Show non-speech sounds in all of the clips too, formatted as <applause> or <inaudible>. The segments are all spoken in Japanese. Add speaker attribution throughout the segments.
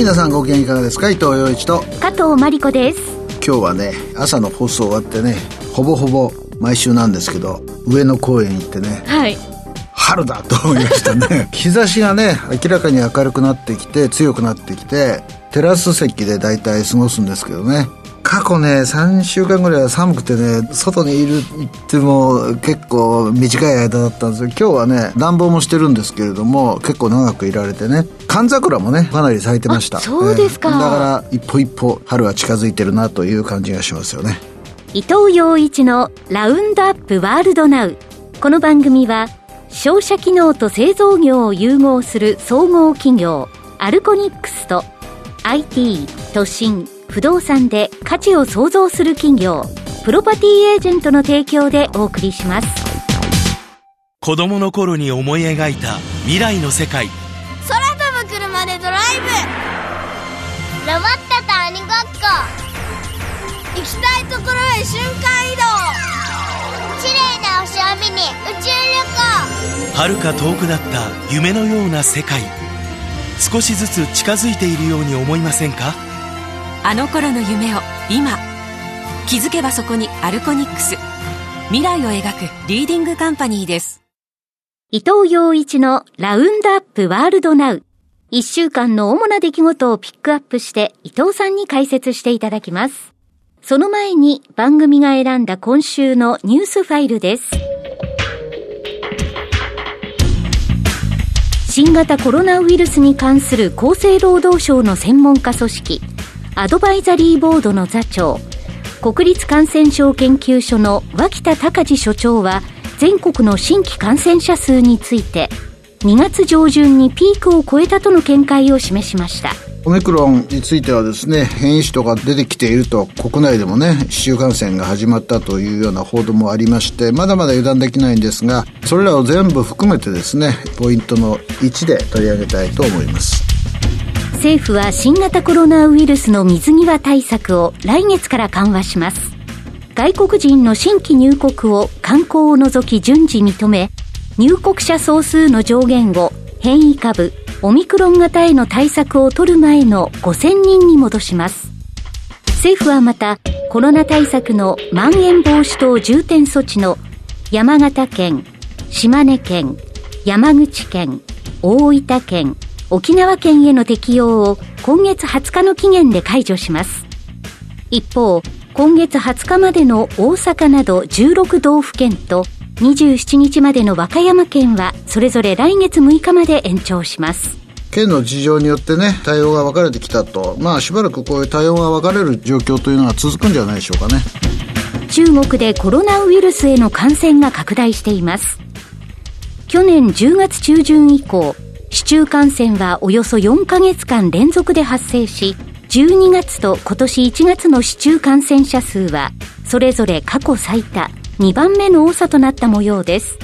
Speaker 1: 皆さんご機嫌いかがですか？伊藤洋一と。
Speaker 2: 加藤真理子です。
Speaker 1: 今日はね朝の放送終わってねほぼほぼ毎週なんですけど上野公園行ってね
Speaker 2: はい。
Speaker 1: 春だと思いましたね。<laughs> 日差しがね明らかに明るくなってきて強くなってきてテラス席で大体過ごすんですけどね。過去ね3週間ぐらいは寒くてね外にいる行っても結構短い間だったんですけど今日はね暖房もしてるんですけれども結構長くいられてね。寒桜もねかなり咲いてました。
Speaker 2: そうですか、え
Speaker 1: ー、だから一歩一歩春は近づいてるなという感じがしますよね。
Speaker 2: 伊藤洋一のラウンドアップワールドナウ。この番組は商社機能と製造業を融合する総合企業アルコニックスと IT 都心不動産で価値を創造する企業プロパティエージェントの提供でお送りします。
Speaker 3: 子供の頃に思い描いた未来の世界。
Speaker 4: 空飛ぶ車でドライブ。ロボットと鬼ごっこ。行きたいところへ瞬間移動。綺麗な星を見に宇宙旅
Speaker 3: 行。遥か遠くなった夢のような世界少しずつ近づいているように思いませんか？
Speaker 5: あの頃の夢を今。気づけばそこにアルコニックス。未来を描くリーディングカンパニーです。
Speaker 2: 伊藤洋一のラウンドアップワールドナウ。一週間の主な出来事をピックアップして伊藤さんに解説していただきます。その前に番組が選んだ今週のニュースファイルです新型コロナウイルスに関する厚生労働省の専門家組織アドバイザリーボードの座長国立感染症研究所の脇田隆司所長は全国の新規感染者数について2月上旬にピークを超えたとの見解を示しました。
Speaker 1: オミクロンについてはですね変異種とか出てきていると国内でもね市中感染が始まったというような報道もありましてまだまだ油断できないんですがそれらを全部含めてですねポイントの1で取り上げたいと思います
Speaker 2: 政府は新型コロナウイルスの水際対策を来月から緩和します。外国人の新規入国を観光を除き順次認め、入国者総数の上限を変異株、オミクロン型への対策を取る前の5000人に戻します。政府はまた、コロナ対策のまん延防止等重点措置の山形県、島根県、山口県、大分県、沖縄県への適用を今月20日の期限で解除します。一方、今月20日までの大阪など16道府県と27日までの和歌山県はそれぞれ来月6日まで延長します。
Speaker 1: 県の事情によってね、対応が分かれてきたと。まあしばらくこういう対応が分かれる状況というのは続くんじゃないでしょうかね。
Speaker 2: 中国でコロナウイルスへの感染が拡大しています。去年10月中旬以降、市中感染はおよそ4ヶ月間連続で発生し、12月と今年1月の市中感染者数は、それぞれ過去最多2番目の多さとなった模様です。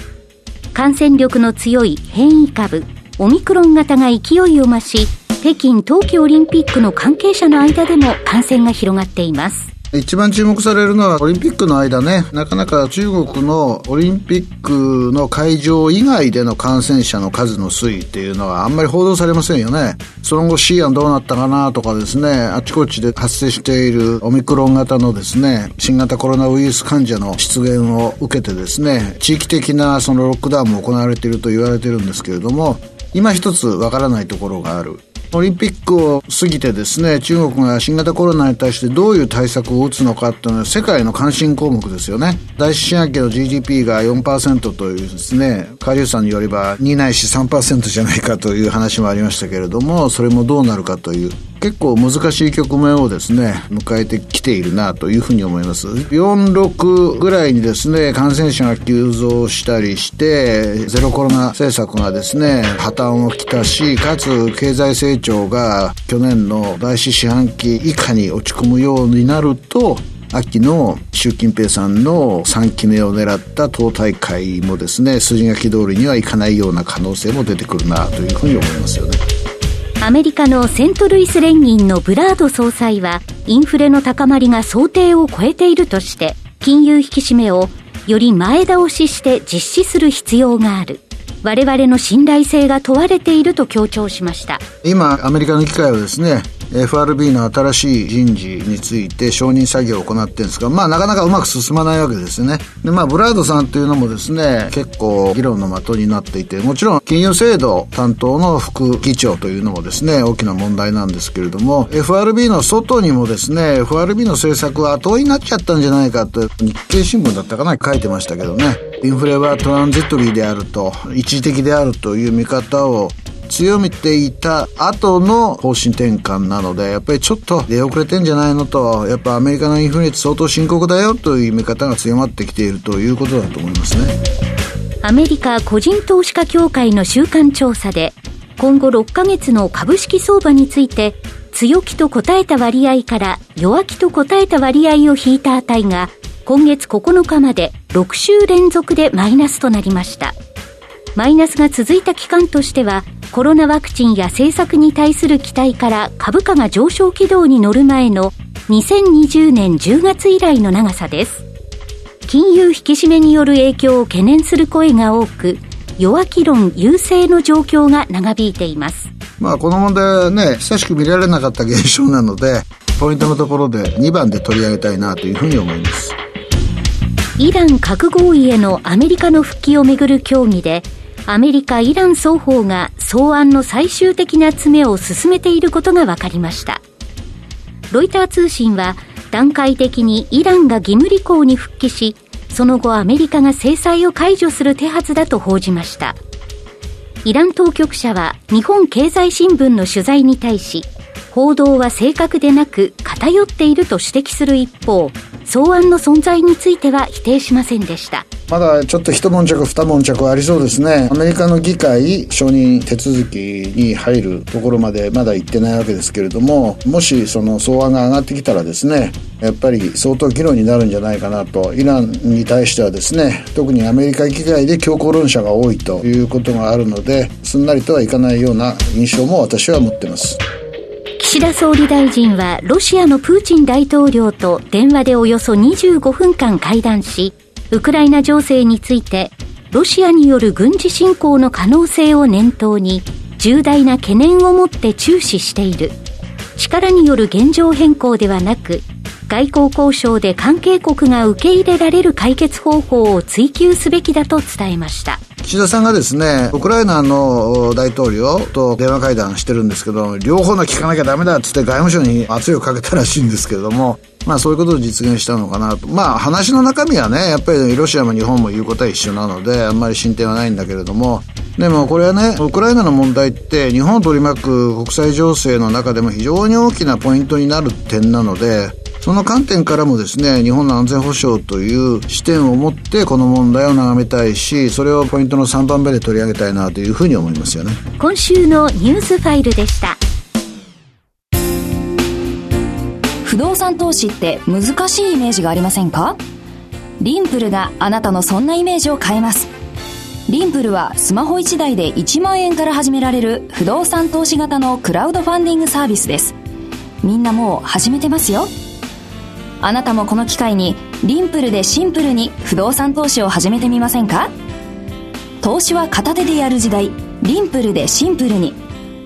Speaker 2: 感染力の強い変異株、オミクロン型が勢いを増し、北京冬季オリンピックの関係者の間でも感染が広がっています。
Speaker 1: 一番注目されるのはオリンピックの間ね、なかなか中国のオリンピックの会場以外での感染者の数の推移っていうのはあんまり報道されませんよね。その後 C 案どうなったかなとかですね、あちこちで発生しているオミクロン型のですね、新型コロナウイルス患者の出現を受けてですね、地域的なそのロックダウンも行われていると言われてるんですけれども、今一つわからないところがある。オリンピックを過ぎてですね、中国が新型コロナに対してどういう対策を打つのかっていうのは世界の関心項目ですよね。第一四半期の GDP が4%というですね、カリュさんによれば2ないし3%じゃないかという話もありましたけれども、それもどうなるかという結構難しい局面をですね、迎えてきているなというふうに思います。46ぐらいにですね、感染者が急増したりして、ゼロコロナ政策がですね、破綻をきたし、かつ経済成長が去年の第四四半期以下に落ち込むようになると、秋の習近平さんの3期目を狙った党大会もですね、筋書き通りにはいかないような可能性も出てくるなというふうに思いますよね。
Speaker 2: アメリカのセントルイス連銀のブラード総裁は、インフレの高まりが想定を超えているとして、金融引き締めをより前倒しして実施する必要がある。我々の信頼性が問われていると強調しました
Speaker 1: 今アメリカの議会はですね FRB の新しい人事について承認作業を行ってるんですが、まあなかなかうまく進まないわけですね。で、まあブラードさんというのもですね、結構議論の的になっていて、もちろん金融制度担当の副議長というのもですね、大きな問題なんですけれども、FRB の外にもですね、FRB の政策は後追いになっちゃったんじゃないかと、日経新聞だったかな書いてましたけどね、インフレはトランジットリーであると、一時的であるという見方を強めていた後の方針転換なので、やっぱりちょっと出遅れてんじゃないのと、やっぱアメリカのインフレって相当深刻だよという見方が強まってきているということだと思いますね。
Speaker 2: アメリカ個人投資家協会の週間調査で、今後6ヶ月の株式相場について、強気と答えた割合から弱気と答えた割合を引いた値が、今月9日まで6週連続でマイナスとなりました。マイナスが続いた期間としては、コロナワクチンや政策に対する期待から株価が上昇軌道に乗る前の2020年10月以来の長さです。金融引き締めによる影響を懸念する声が多く、弱気論優勢の状況が長引いています。
Speaker 1: まあこの問題はね、久しく見られなかった現象なので、ポイントのところで2番で取り上げたいなというふうに思います。
Speaker 2: イラン核合意へのアメリカの復帰をめぐる協議で、アメリカ、イラン双方が草案の最終的な詰めを進めていることが分かりました。ロイター通信は、段階的にイランが義務履行に復帰し、その後アメリカが制裁を解除する手はずだと報じました。イラン当局者は日本経済新聞の取材に対し、報道は正確でなく偏っていると指摘する一方、草案の存在については否定しませんでした。
Speaker 1: まだちょっと一悶着二悶着ありそうですね。アメリカの議会承認手続きに入るところまでまだ行ってないわけですけれども、もしその草案が上がってきたらですね、やっぱり相当議論になるんじゃないかなと。イランに対してはですね、特にアメリカ議会で強硬論者が多いということがあるので、すんなりとはいかないような印象も私は持ってます。
Speaker 2: 岸田総理大臣はロシアのプーチン大統領と電話でおよそ25分間会談し、ウクライナ情勢について、ロシアによる軍事侵攻の可能性を念頭に、重大な懸念を持って注視している。力による現状変更ではなく、外交交渉で関係国が受け入れられる解決方法を追求すべきだと伝えました。
Speaker 1: 岸田さんがですね、ウクライナの大統領と電話会談してるんですけど、両方の聞かなきゃダメだっつって外務省に圧力かけたらしいんですけれども、まあそういうことを実現したのかなと。まあ話の中身はね、やっぱりロシアも日本も言うことは一緒なので、あんまり進展はないんだけれども、でもこれはね、ウクライナの問題って日本を取り巻く国際情勢の中でも非常に大きなポイントになる点なので、その観点からもですね、日本の安全保障という視点を持ってこの問題を眺めたいし、それをポイントの3番目で取り上げたいなというふうに思いますよね。
Speaker 2: 今週のニュースファイルでした。
Speaker 6: 不動産投資って難しいイメージがありませんか？リンプルがあなたのそんなイメージを変えます。リンプルはスマホ1台で1万円から始められる不動産投資型のクラウドファンディングサービスです。みんなもう始めてますよ。あなたもこの機会にリンプルでシンプルに不動産投資を始めてみませんか？投資は片手でやる時代。リンプルでシンプルに。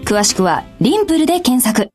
Speaker 6: 詳しくはリンプルで検索。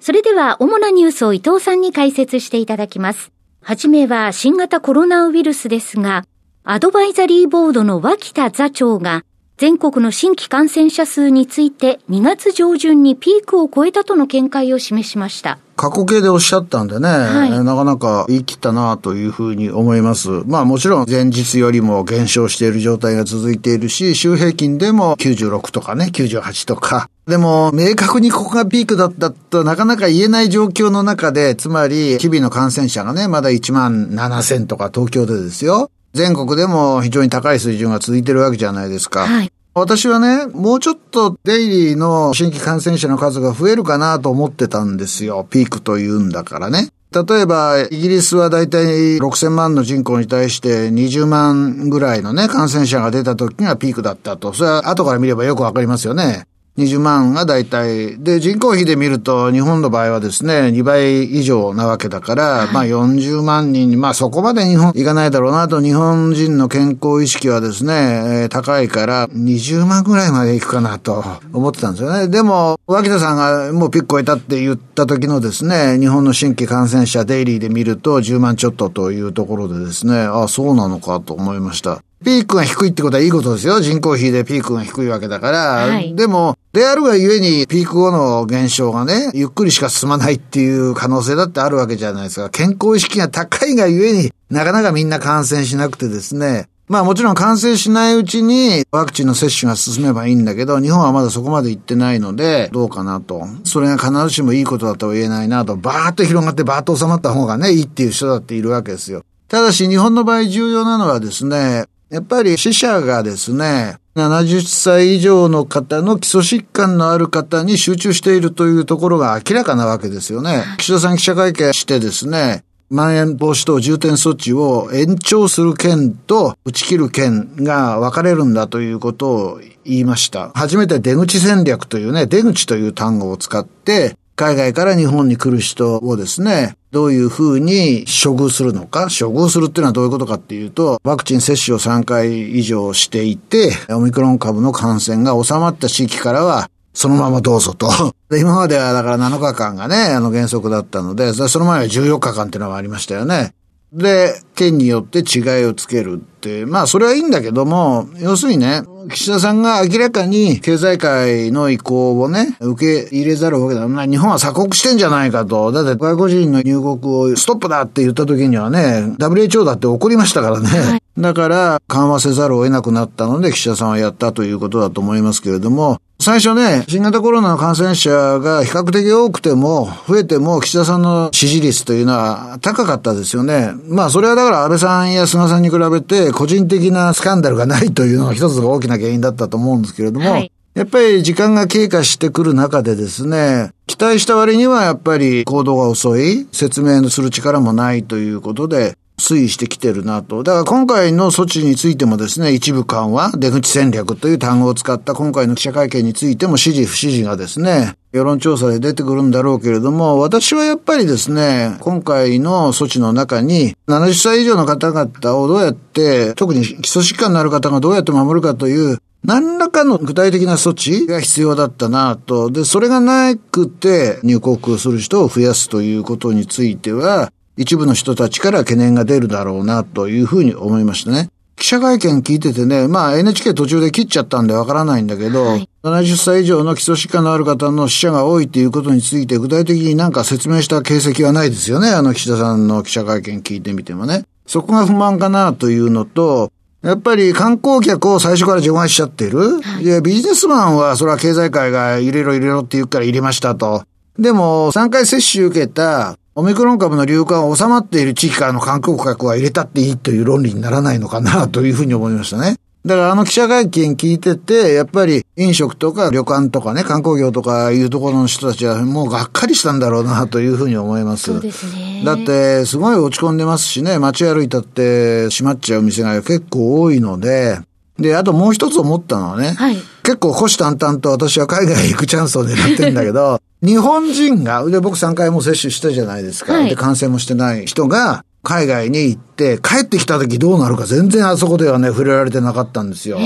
Speaker 2: それでは主なニュースを伊藤さんに解説していただきます。はじめは新型コロナウイルスですがアドバイザリーボードの脇田座長が全国の新規感染者数について2月上旬にピークを超えたとの見解を示しました。
Speaker 1: 過去形でおっしゃったんでね、はい、なかなか言い切ったなというふうに思います。まあもちろん前日よりも減少している状態が続いているし、週平均でも96とかね、98とか。でも、明確にここがピークだったとなかなか言えない状況の中で、つまり、日々の感染者がね、まだ1万7000とか東京でですよ。全国でも非常に高い水準が続いてるわけじゃないですか。はい私はね、もうちょっとデイリーの新規感染者の数が増えるかなと思ってたんですよ。ピークというんだからね。例えば、イギリスはだいたい6000万の人口に対して20万ぐらいのね、感染者が出た時がピークだったと。それは後から見ればよくわかりますよね。20万が大体。で、人口比で見ると、日本の場合はですね、2倍以上なわけだから、はい、まあ40万人まあそこまで日本行かないだろうなと、日本人の健康意識はですね、えー、高いから20万ぐらいまで行くかなと思ってたんですよね。でも、脇田さんがもうピック超えたって言った時のですね、日本の新規感染者デイリーで見ると10万ちょっとというところでですね、あ、そうなのかと思いました。ピークが低いってことはいいことですよ。人口比でピークが低いわけだから。はい、でも、であるがゆえにピーク後の減少がね、ゆっくりしか進まないっていう可能性だってあるわけじゃないですか。健康意識が高いがゆえになかなかみんな感染しなくてですね。まあもちろん感染しないうちにワクチンの接種が進めばいいんだけど、日本はまだそこまで行ってないので、どうかなと。それが必ずしもいいことだとは言えないなと。バーッと広がってバーッと収まった方がね、いいっていう人だっているわけですよ。ただし日本の場合重要なのはですね、やっぱり死者がですね、70歳以上の方の基礎疾患のある方に集中しているというところが明らかなわけですよね。岸田さん記者会見してですね、まん延防止等重点措置を延長する件と打ち切る件が分かれるんだということを言いました。初めて出口戦略というね、出口という単語を使って、海外から日本に来る人をですね、どういうふうに処遇するのか、処遇するっていうのはどういうことかっていうと、ワクチン接種を3回以上していて、オミクロン株の感染が収まった地域からは、そのままどうぞと。<laughs> 今まではだから7日間がね、あの原則だったので、その前は14日間っていうのがありましたよね。で、県によって違いをつける、まあそれはいいんだけども、要するにね、岸田さんが明らかに経済界の意向をね、受け入れざるわけだ。まあ日本は鎖国してんじゃないかと。だって外国人の入国をストップだって言った時にはね、WHO だって怒りましたからね。はい、だから緩和せざるを得なくなったので岸田さんはやったということだと思いますけれども、最初ね、新型コロナの感染者が比較的多くても、増えても岸田さんの支持率というのは高かったですよね。まあそれはだから安倍さんや菅さんに比べて個人的なスキャンダルがないというのが一つの大きな原因だったと思うんですけれども、はい、やっぱり時間が経過してくる中でですね、期待した割にはやっぱり行動が遅い、説明する力もないということで、推移してきてるなと。だから今回の措置についてもですね、一部緩和、出口戦略という単語を使った今回の記者会見についても支持不支持がですね、世論調査で出てくるんだろうけれども、私はやっぱりですね、今回の措置の中に、70歳以上の方々をどうやって、特に基礎疾患のある方がどうやって守るかという、何らかの具体的な措置が必要だったなと。で、それがなくて入国する人を増やすということについては、一部の人たちから懸念が出るだろうなというふうに思いましたね。記者会見聞いててね、まあ NHK 途中で切っちゃったんでわからないんだけど、はい、70歳以上の基礎疾患のある方の死者が多いっていうことについて具体的になんか説明した形跡はないですよね。あの岸田さんの記者会見聞いてみてもね。そこが不満かなというのと、やっぱり観光客を最初から除外しちゃってる。はい、ビジネスマンはそれは経済界が入れろ入れろって言うから入れましたと。でも、3回接種受けたオミクロン株の流感が収まっている地域からの観光客は入れたっていいという論理にならないのかなというふうに思いましたね。だからあの記者会見聞いてて、やっぱり飲食とか旅館とかね、観光業とかいうところの人たちはもうがっかりしたんだろうなというふうに思います。
Speaker 2: そうですね。
Speaker 1: だってすごい落ち込んでますしね、街歩いたって閉まっちゃう店が結構多いので、で、あともう一つ思ったのはね、はい、結構虎視眈々と私は海外行くチャンスを狙ってるんだけど、<laughs> 日本人が、で、僕3回も接種したじゃないですか。はい、で、感染もしてない人が、海外に行って、帰ってきた時どうなるか全然あそこではね、触れられてなかったんですよ。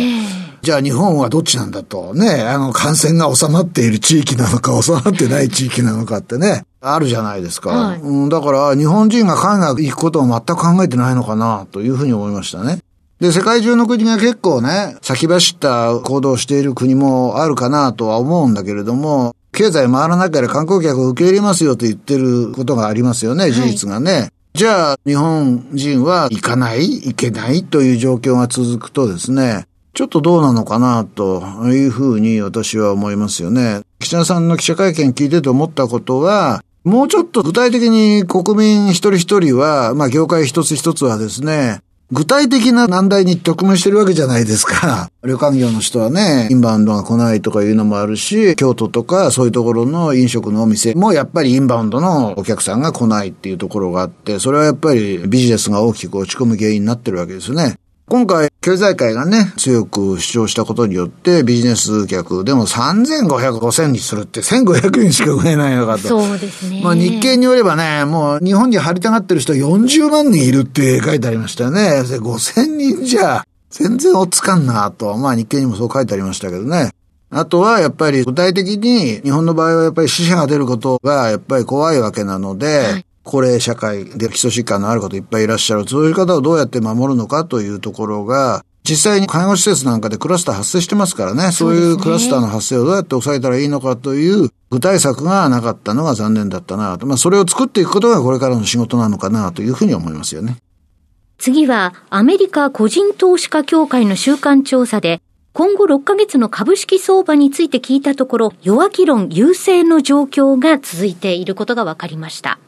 Speaker 1: じゃあ日本はどっちなんだと。ね、あの、感染が収まっている地域なのか、収まってない地域なのかってね、あるじゃないですか。はい、うん、だから、日本人が海外行くことを全く考えてないのかな、というふうに思いましたね。で、世界中の国が結構ね、先走った行動をしている国もあるかなとは思うんだけれども、経済回らなければ観光客を受け入れますよと言ってることがありますよね、事実がね。はい、じゃあ、日本人は行かない、行けないという状況が続くとですね、ちょっとどうなのかなというふうに私は思いますよね。岸田さんの記者会見聞いてて思ったことは、もうちょっと具体的に国民一人一人は、まあ業界一つ一つはですね、具体的な難題に直面してるわけじゃないですか。<laughs> 旅館業の人はね、インバウンドが来ないとかいうのもあるし、京都とかそういうところの飲食のお店もやっぱりインバウンドのお客さんが来ないっていうところがあって、それはやっぱりビジネスが大きく落ち込む原因になってるわけですね。今回、経済界がね、強く主張したことによって、ビジネス客でも3500、5000にするって1500円しか売れないのかと。
Speaker 2: そうですね。
Speaker 1: まあ日経によればね、もう日本に張りたがってる人40万人いるって書いてありましたよね。5000人じゃ、全然追っつかんなと。まあ日経にもそう書いてありましたけどね。あとはやっぱり具体的に日本の場合はやっぱり死者が出ることがやっぱり怖いわけなので、はい高齢社会で基礎疾患のある方いっぱいいらっしゃる。そういう方をどうやって守るのかというところが、実際に介護施設なんかでクラスター発生してますからね、そういうクラスターの発生をどうやって抑えたらいいのかという具体策がなかったのが残念だったなと。まあ、それを作っていくことがこれからの仕事なのかなというふうに思いますよね。
Speaker 2: 次は、アメリカ個人投資家協会の週間調査で、今後6ヶ月の株式相場について聞いたところ、弱気論優勢の状況が続いていることが分かりました。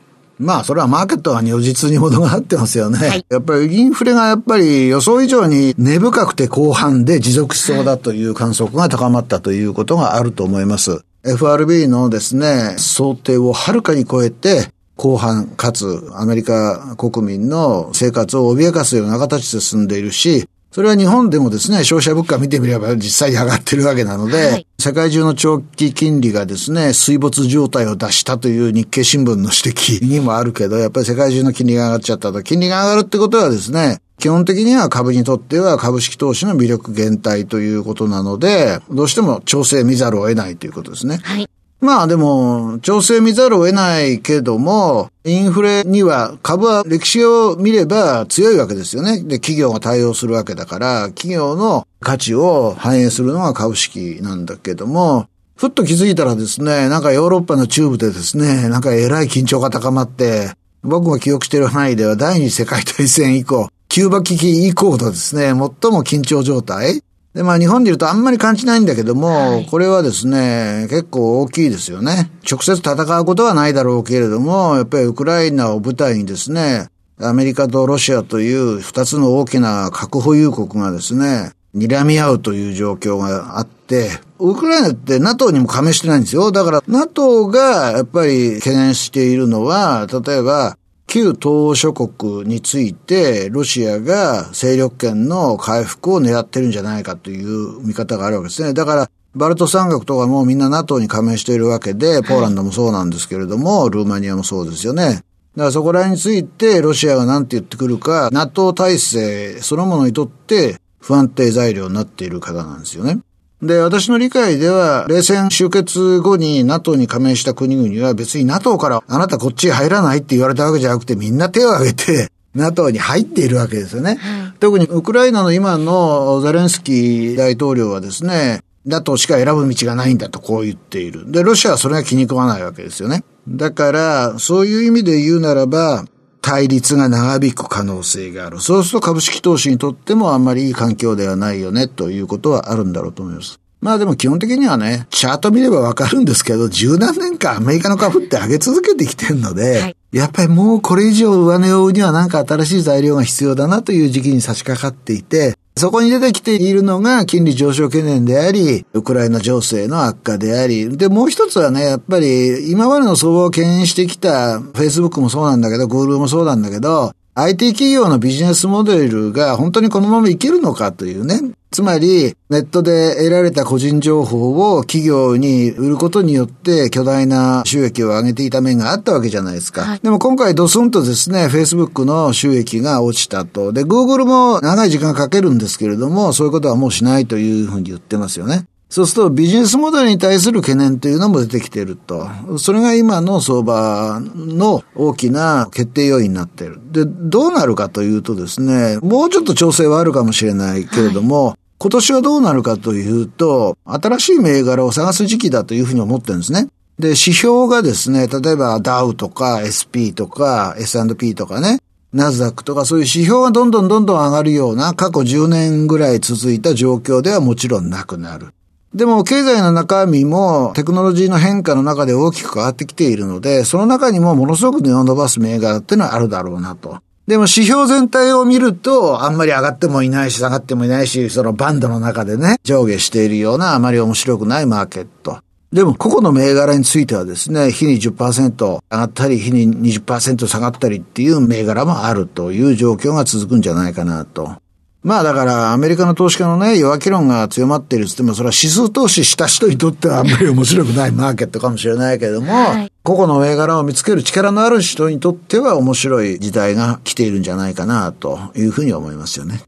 Speaker 1: まあ、それはマーケットは如実にものがあってますよね。はい、やっぱりインフレがやっぱり予想以上に根深くて後半で持続しそうだという観測が高まったということがあると思います。FRB のですね、想定をはるかに超えて、後半かつアメリカ国民の生活を脅かすような形で進んでいるし、それは日本でもですね、消費者物価見てみれば実際に上がってるわけなので、はい、世界中の長期金利がですね、水没状態を出したという日経新聞の指摘にもあるけど、やっぱり世界中の金利が上がっちゃったと。金利が上がるってことはですね、基本的には株にとっては株式投資の魅力減退ということなので、どうしても調整見ざるを得ないということですね。はい。まあでも、調整見ざるを得ないけども、インフレには株は歴史を見れば強いわけですよね。で、企業が対応するわけだから、企業の価値を反映するのが株式なんだけども、ふっと気づいたらですね、なんかヨーロッパの中部でですね、なんか偉い緊張が高まって、僕が記憶している範囲では第二次世界大戦以降、キューバ危機以降とですね、最も緊張状態で、まあ日本で言うとあんまり感じないんだけども、はい、これはですね、結構大きいですよね。直接戦うことはないだろうけれども、やっぱりウクライナを舞台にですね、アメリカとロシアという二つの大きな核保有国がですね、睨み合うという状況があって、ウクライナって NATO にも加盟してないんですよ。だから NATO がやっぱり懸念しているのは、例えば旧東欧諸国について、ロシアが勢力圏の回復を狙ってるんじゃないかという見方があるわけですね。だから、バルト三国とかもみんな NATO に加盟しているわけで、ポーランドもそうなんですけれども、ルーマニアもそうですよね。だからそこら辺について、ロシアが何て言ってくるか、NATO 体制そのものにとって不安定材料になっている方なんですよね。で、私の理解では、冷戦終結後に NATO に加盟した国々は別に NATO からあなたこっちへ入らないって言われたわけじゃなくてみんな手を挙げて <laughs> NATO に入っているわけですよね。特にウクライナの今のゼレンスキー大統領はですね、NATO しか選ぶ道がないんだとこう言っている。で、ロシアはそれが気に食わないわけですよね。だから、そういう意味で言うならば、対立が長引く可能性がある。そうすると株式投資にとってもあんまりいい環境ではないよねということはあるんだろうと思います。まあでも基本的にはね、チャート見ればわかるんですけど、十何年間アメリカの株って上げ続けてきてるので、はい、やっぱりもうこれ以上上値を追うにはなんか新しい材料が必要だなという時期に差し掛かっていて、そこに出てきているのが金利上昇懸念であり、ウクライナ情勢の悪化であり、で、もう一つはね、やっぱり今までの相場を牽引してきた Facebook もそうなんだけど、Google もそうなんだけど、IT 企業のビジネスモデルが本当にこのままいけるのかというね。つまり、ネットで得られた個人情報を企業に売ることによって巨大な収益を上げていた面があったわけじゃないですか。はい、でも今回ドスンとですね、Facebook の収益が落ちたと。で、Google も長い時間かけるんですけれども、そういうことはもうしないというふうに言ってますよね。そうするとビジネスモデルに対する懸念というのも出てきていると。それが今の相場の大きな決定要因になっている。で、どうなるかというとですね、もうちょっと調整はあるかもしれないけれども、はい今年はどうなるかというと、新しい銘柄を探す時期だというふうに思ってるんですね。で、指標がですね、例えばダウとか SP とか S&P とかね、ナズダックとかそういう指標がどんどんどんどん上がるような過去10年ぐらい続いた状況ではもちろんなくなる。でも経済の中身もテクノロジーの変化の中で大きく変わってきているので、その中にもものすごく値を伸ばす銘柄っていうのはあるだろうなと。でも指標全体を見ると、あんまり上がってもいないし、下がってもいないし、そのバンドの中でね、上下しているようなあまり面白くないマーケット。でも、個々の銘柄についてはですね、日に10%上がったり、日に20%下がったりっていう銘柄もあるという状況が続くんじゃないかなと。まあだからアメリカの投資家のね、弱気論が強まっているっつっても、それは指数投資した人にとってはあんまり面白くない <laughs> マーケットかもしれないけれども、はい、個々の銘柄を見つける力のある人にとっては面白い時代が来ているんじゃないかなというふうに思いますよね。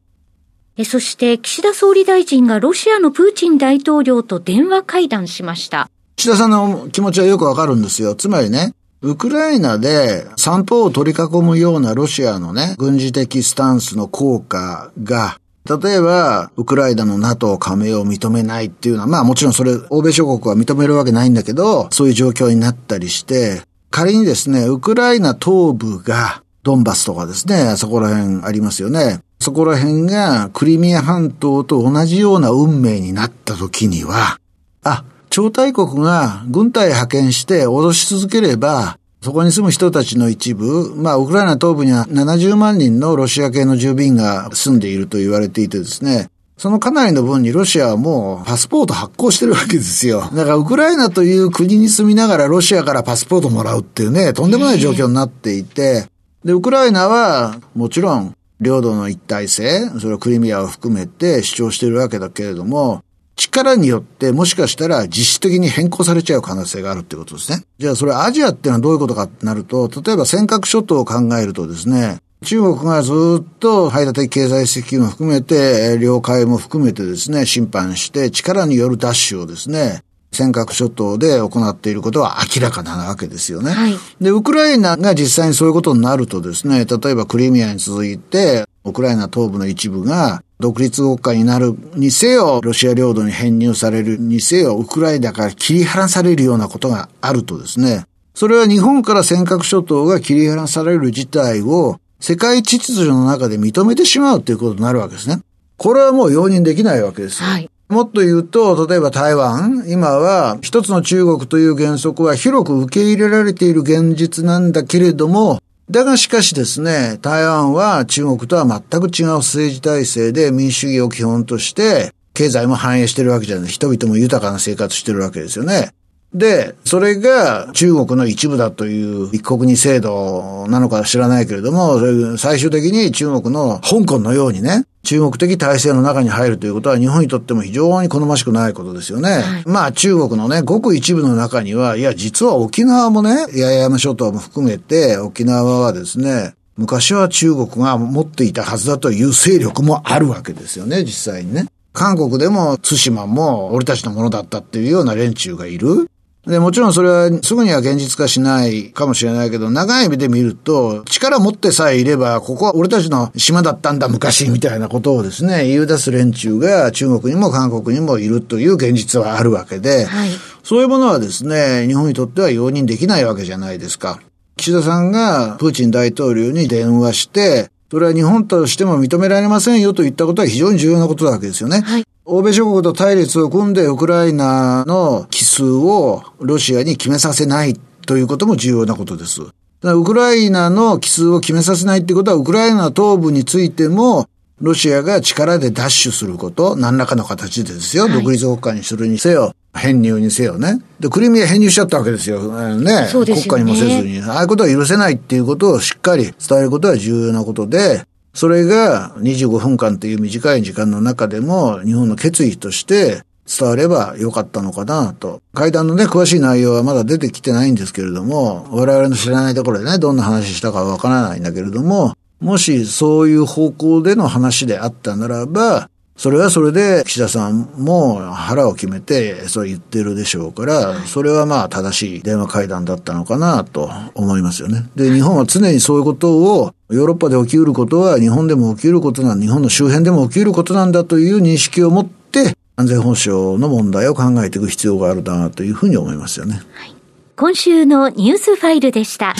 Speaker 2: えそして岸田総理大臣がロシアのプーチン大統領と電話会談しました。
Speaker 1: 岸田さんの気持ちはよくわかるんですよ。つまりね、ウクライナで三方を取り囲むようなロシアのね、軍事的スタンスの効果が、例えば、ウクライナの NATO 加盟を認めないっていうのは、まあもちろんそれ、欧米諸国は認めるわけないんだけど、そういう状況になったりして、仮にですね、ウクライナ東部が、ドンバスとかですね、そこら辺ありますよね。そこら辺がクリミア半島と同じような運命になった時には、あ、超大国が軍隊派遣して脅し続ければ、そこに住む人たちの一部、まあ、ウクライナ東部には70万人のロシア系の住民が住んでいると言われていてですね、そのかなりの分にロシアはもうパスポート発行してるわけですよ。だからウクライナという国に住みながらロシアからパスポートもらうっていうね、とんでもない状況になっていて、で、ウクライナはもちろん領土の一体性、それはクリミアを含めて主張してるわけだけれども、力によってもしかしたら実質的に変更されちゃう可能性があるってことですね。じゃあそれアジアっていうのはどういうことかってなると、例えば尖閣諸島を考えるとですね、中国がずっと排他的経済石油も含めて、領海も含めてですね、審判して力によるダッシュをですね、尖閣諸島で行っていることは明らかなわけですよね。はい、で、ウクライナが実際にそういうことになるとですね、例えばクリミアに続いて、ウクライナ東部の一部が独立国家になるにせよ、ロシア領土に編入されるにせよ、ウクライナから切り離されるようなことがあるとですね、それは日本から尖閣諸島が切り離される事態を世界秩序の中で認めてしまうということになるわけですね。これはもう容認できないわけですよ。はい、もっと言うと、例えば台湾、今は一つの中国という原則は広く受け入れられている現実なんだけれども、だがしかしですね、台湾は中国とは全く違う政治体制で民主主義を基本として、経済も反映してるわけじゃない。人々も豊かな生活してるわけですよね。で、それが中国の一部だという一国二制度なのか知らないけれども、最終的に中国の香港のようにね、中国的体制の中に入るということは日本にとっても非常に好ましくないことですよね。はい、まあ中国のね、ごく一部の中には、いや実は沖縄もね、八重山諸島も含めて沖縄はですね、昔は中国が持っていたはずだという勢力もあるわけですよね、実際にね。韓国でも対馬も俺たちのものだったっていうような連中がいる。で、もちろんそれはすぐには現実化しないかもしれないけど、長い目で見ると、力持ってさえいれば、ここは俺たちの島だったんだ昔みたいなことをですね、言い出す連中が中国にも韓国にもいるという現実はあるわけで、はい、そういうものはですね、日本にとっては容認できないわけじゃないですか。岸田さんがプーチン大統領に電話して、それは日本としても認められませんよと言ったことは非常に重要なことなわけですよね。はい、欧米諸国と対立を組んでウクライナの奇数をロシアに決めさせないということも重要なことです。ウクライナの奇数を決めさせないってことは、ウクライナ東部についても、ロシアが力で奪取すること、何らかの形でですよ、はい、独立国家にするにせよ、編入にせよね。で、クリミア編入しちゃったわけですよ。ね。
Speaker 2: そうです
Speaker 1: ね国家にもせずに。ああいうことは許せないっていうことをしっかり伝えることは重要なことで、それが25分間という短い時間の中でも日本の決意として伝わればよかったのかなと。会談のね、詳しい内容はまだ出てきてないんですけれども、我々の知らないところでね、どんな話したかわからないんだけれども、もしそういう方向での話であったならば、それはそれで岸田さんも腹を決めてそう言ってるでしょうから、それはまあ正しい電話会談だったのかなと思いますよね。で、日本は常にそういうことをヨーロッパで起きうることは日本でも起きうることなん、日本の周辺でも起きうることなんだという認識を持って安全保障の問題を考えていく必要があるなというふうに思いますよね。はい、
Speaker 2: 今週のニュースファイルでした。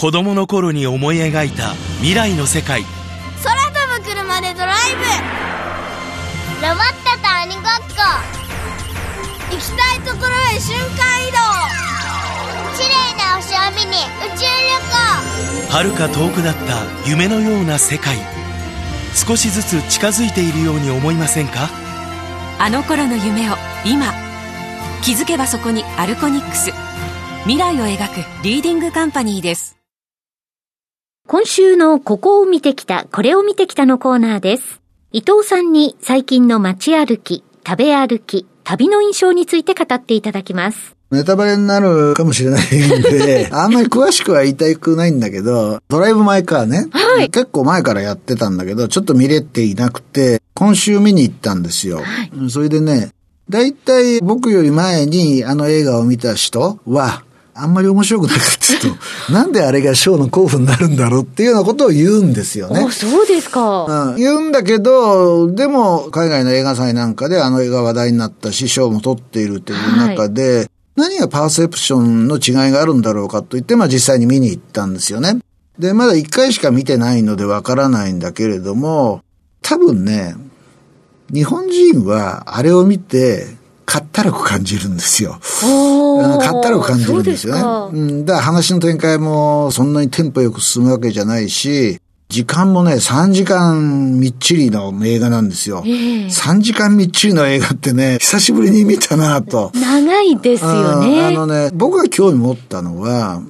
Speaker 3: 子供の頃に思い描いた未来の世界。
Speaker 4: 空飛ぶ車でドライブ。ロボットと鬼ごっこ。行きたいところへ瞬間移動。綺麗な星を見に宇宙旅
Speaker 3: 行。遥か遠くだった夢のような世界。少しずつ近づいているように思いませんか？
Speaker 5: あの頃の夢を今気づけばそこにアルコニックス。未来を描くリーディングカンパニーです
Speaker 2: 今週のここを見てきた、これを見てきたのコーナーです。伊藤さんに最近の街歩き、食べ歩き、旅の印象について語っていただきます。
Speaker 1: ネタバレになるかもしれないんで、<laughs> あんまり詳しくは言いたくないんだけど、ドライブ・マイ・カーね、結構前からやってたんだけど、ちょっと見れていなくて、今週見に行ったんですよ。それでね、だいたい僕より前にあの映画を見た人は、あんまり面白くなかったと、なんであれがショーの候補になるんだろうっていうようなことを言うんですよね
Speaker 2: お、。そうですか。
Speaker 1: うん、言うんだけど、でも、海外の映画祭なんかであの映画話題になったし、賞も取っているという中で、何がパーセプションの違いがあるんだろうかと言って、まあ実際に見に行ったんですよね。で、まだ一回しか見てないのでわからないんだけれども、多分ね、日本人はあれを見て、かったるく感じるんですよ。かったるく感じるんですよね。
Speaker 2: そう
Speaker 1: うん。だから話の展開もそんなにテンポよく進むわけじゃないし、時間もね、3時間みっちりの映画なんですよ。
Speaker 2: ええ
Speaker 1: 3時間みっちりの映画ってね、久しぶりに見たなと。
Speaker 2: 長いですよ
Speaker 1: うんあ
Speaker 2: ね。
Speaker 1: のね、僕が興味持ったのは、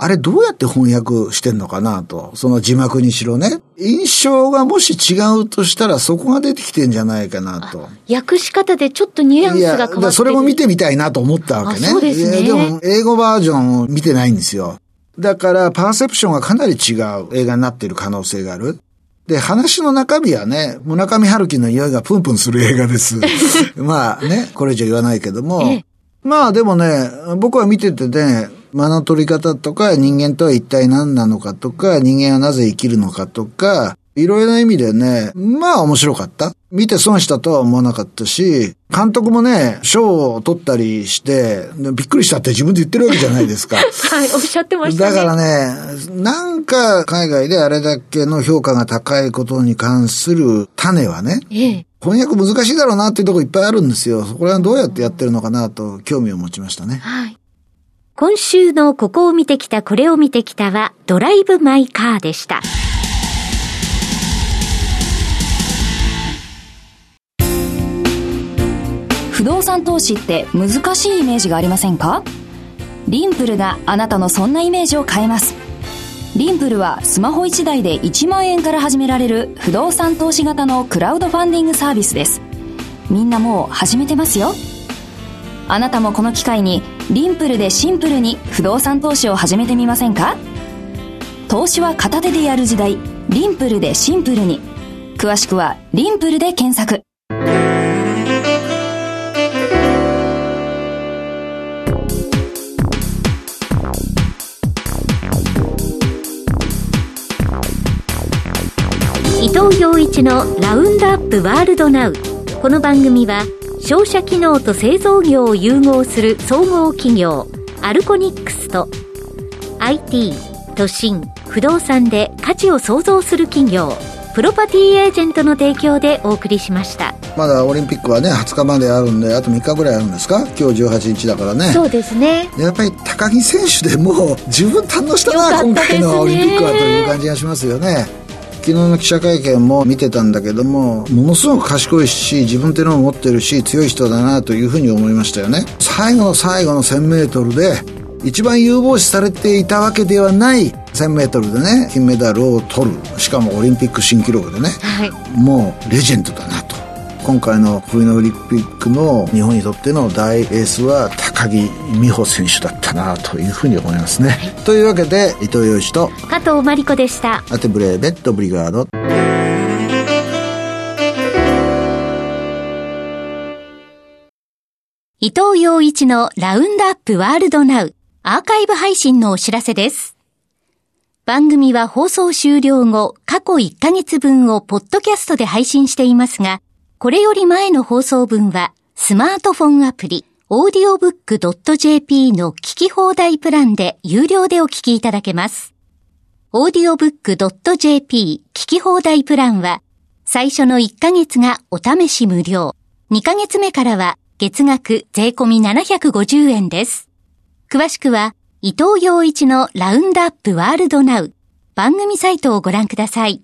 Speaker 1: あれどうやって翻訳してんのかなと。その字幕にしろね。印象がもし違うとしたらそこが出てきてんじゃないかなと。
Speaker 2: 訳し方でちょっとニュアンスが変わってる。
Speaker 1: それも見てみたいなと思ったわけね。
Speaker 2: あそうですね
Speaker 1: でも、英語バージョンを見てないんですよ。だから、パーセプションがかなり違う映画になっている可能性がある。で、話の中身はね、村上春樹の匂いがプンプンする映画です。<laughs> まあね、これ以上言わないけども。
Speaker 2: ええ
Speaker 1: まあでもね、僕は見ててね、間の取り方とか人間とは一体何なのかとか、人間はなぜ生きるのかとか、いろいろな意味でね、まあ面白かった。見て損したとは思わなかったし、監督もね、賞を取ったりして、びっくりしたって自分で言ってるわけじゃないですか。<laughs>
Speaker 2: はい、おっしゃってましたね。
Speaker 1: だからね、なんか海外であれだけの評価が高いことに関する種はね、
Speaker 2: ええ。
Speaker 1: 翻訳難しいだろうなっていうところいっぱいあるんですよ。これはどうやってやってるのかなと興味を持ちましたね。
Speaker 2: はい。今週のここを見てきた、これを見てきたは、ドライブ・マイ・カーでした。
Speaker 6: 不動産投資って難しいイメージがありませんか？リンプルがあなたのそんなイメージを変えます。リンプルはスマホ1台で1万円から始められる不動産投資型のクラウドファンディングサービスです。みんなもう始めてますよ。あなたもこの機会にリンプルでシンプルに不動産投資を始めてみませんか？投資は片手でやる時代。リンプルでシンプルに。詳しくはリンプルで検索。
Speaker 2: 伊藤洋一のラウンドアップワールドナウ。この番組は商社機能と製造業を融合する総合企業アルコニックスと IT 都心不動産で価値を創造する企業プロパティエージェントの提供でお送りしました
Speaker 1: まだオリンピックはね、20日まであるんで、あと3日ぐらいあるんですか？今日18日だからね。
Speaker 2: そうですね
Speaker 1: やっぱり高木選手でもう十分堪能したな、今回のオリンピックはという感じがしますよね。昨日の記者会見も見てたんだけども、ものすごく賢いし、自分っていうのを持ってるし、強い人だなというふうに思いましたよね。最後の最後の1000メートルで、一番有望視されていたわけではない1000メートルでね、金メダルを取る。しかもオリンピック新記録でね。
Speaker 2: はい
Speaker 1: もうレジェンドだなと。今回の冬のオリンピックの日本にとっての大エースは高木美帆選手だったなというふうに思いますね。というわけで伊藤洋一と
Speaker 2: 加藤真理子でした
Speaker 1: アテブレーベットブリガード
Speaker 2: 伊藤洋一のラウンドアップワールドナウアーカイブ配信のお知らせです。番組は放送終了後、過去1ヶ月分をポッドキャストで配信していますが、これより前の放送分はスマートフォンアプリ、audiobook.jp の聞き放題プランで有料でお聞きいただけます。audiobook.jp 聞き放題プランは、最初の1ヶ月がお試し無料。2ヶ月目からは月額税込み750円です。詳しくは、伊藤洋一のラウンドアップワールドナウ番組サイトをご覧ください。